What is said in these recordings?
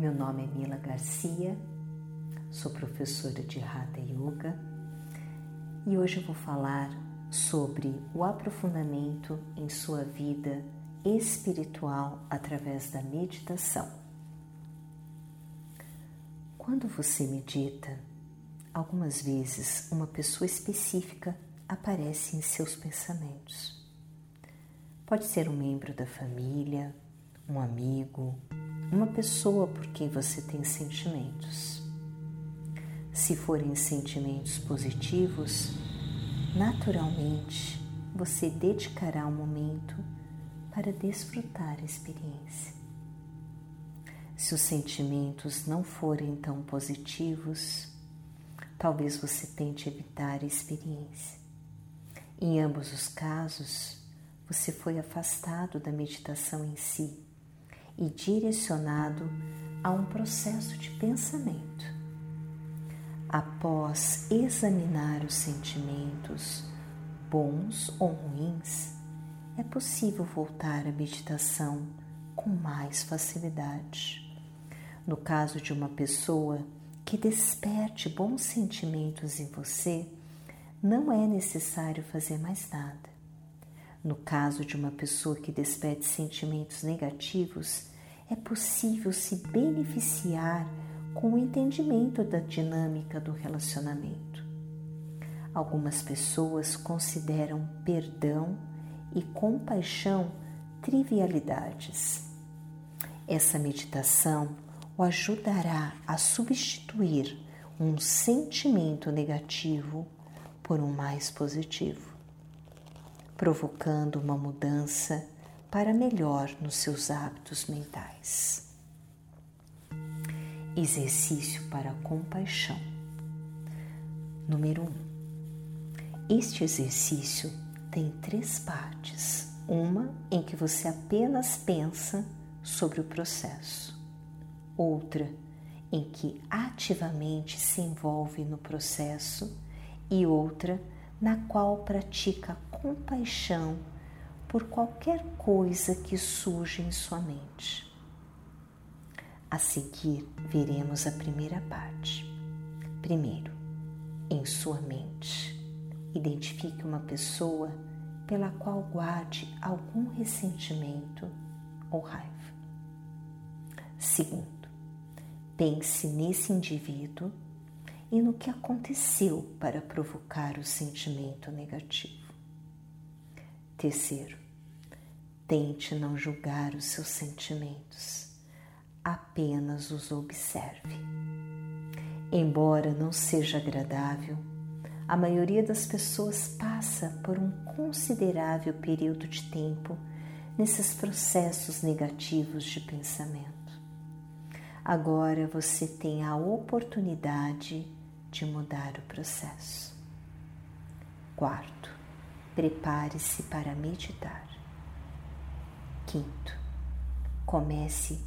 Meu nome é Mila Garcia, sou professora de Hatha Yoga e hoje eu vou falar sobre o aprofundamento em sua vida espiritual através da meditação. Quando você medita, algumas vezes uma pessoa específica aparece em seus pensamentos. Pode ser um membro da família, um amigo, uma pessoa por quem você tem sentimentos. Se forem sentimentos positivos, naturalmente você dedicará um momento para desfrutar a experiência. Se os sentimentos não forem tão positivos, talvez você tente evitar a experiência. Em ambos os casos, você foi afastado da meditação em si e direcionado a um processo de pensamento. Após examinar os sentimentos, bons ou ruins, é possível voltar à meditação com mais facilidade. No caso de uma pessoa que desperte bons sentimentos em você, não é necessário fazer mais nada. No caso de uma pessoa que desperte sentimentos negativos, é possível se beneficiar com o entendimento da dinâmica do relacionamento. Algumas pessoas consideram perdão e compaixão trivialidades. Essa meditação o ajudará a substituir um sentimento negativo por um mais positivo, provocando uma mudança para melhor nos seus hábitos mentais. Exercício para compaixão. Número 1. Um. Este exercício tem três partes. Uma em que você apenas pensa sobre o processo, outra em que ativamente se envolve no processo e outra na qual pratica compaixão por qualquer coisa que surja em sua mente. A seguir, veremos a primeira parte. Primeiro, em sua mente, identifique uma pessoa pela qual guarde algum ressentimento ou raiva. Segundo, pense nesse indivíduo e no que aconteceu para provocar o sentimento negativo. Terceiro, tente não julgar os seus sentimentos, apenas os observe. Embora não seja agradável, a maioria das pessoas passa por um considerável período de tempo nesses processos negativos de pensamento. Agora você tem a oportunidade de mudar o processo. Quarto, prepare-se para meditar. Quinto, comece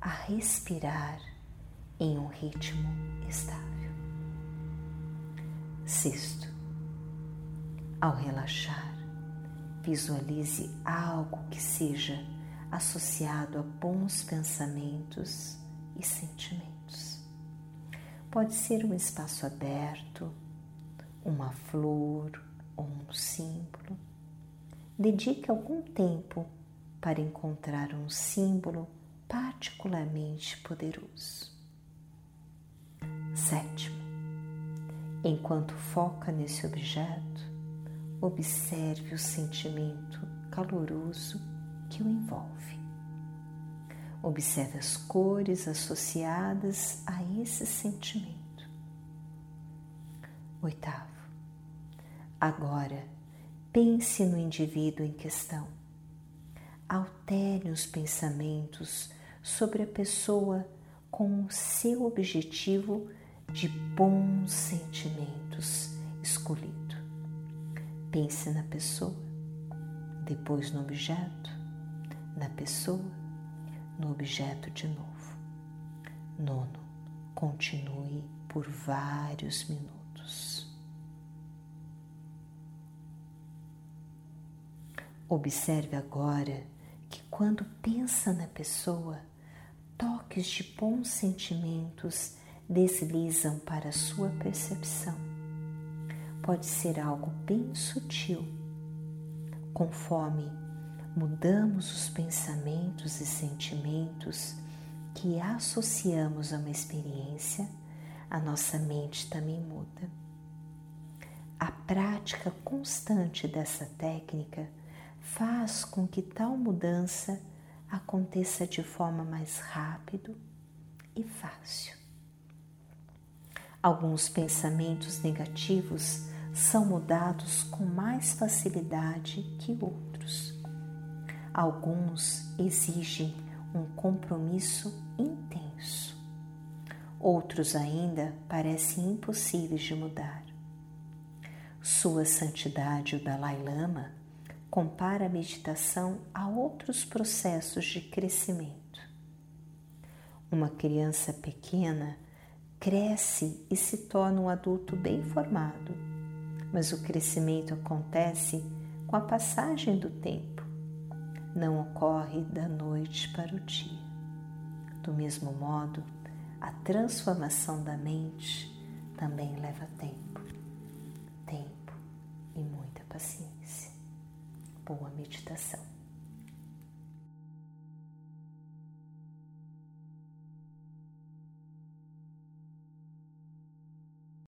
a respirar em um ritmo estável. Sexto, ao relaxar, visualize algo que seja associado a bons pensamentos e sentimentos. Pode ser um espaço aberto, uma flor ou um símbolo. Dedique algum tempo para encontrar um símbolo particularmente poderoso. Sétimo, enquanto foca nesse objeto, observe o sentimento caloroso que o envolve. Observe as cores associadas a esse sentimento. Oitavo. Agora, pense no indivíduo em questão. Altere os pensamentos sobre a pessoa com o seu objetivo de bons sentimentos escolhido. Pense na pessoa, depois no objeto, na pessoa no objeto de novo. Nono, continue por vários minutos. Observe agora que quando pensa na pessoa, toques de bons sentimentos deslizam para a sua percepção. Pode ser algo bem sutil. Conforme mudamos os pensamentos e sentimentos que associamos a uma experiência, a nossa mente também muda. A prática constante dessa técnica faz com que tal mudança aconteça de forma mais rápido e fácil. Alguns pensamentos negativos são mudados com mais facilidade que outros. Alguns exigem um compromisso intenso. Outros ainda parecem impossíveis de mudar. Sua Santidade, o Dalai Lama, compara a meditação a outros processos de crescimento. Uma criança pequena cresce e se torna um adulto bem formado, mas o crescimento acontece com a passagem do tempo, não ocorre da noite para o dia. Do mesmo modo, a transformação da mente também leva tempo, tempo e muita paciência boa meditação.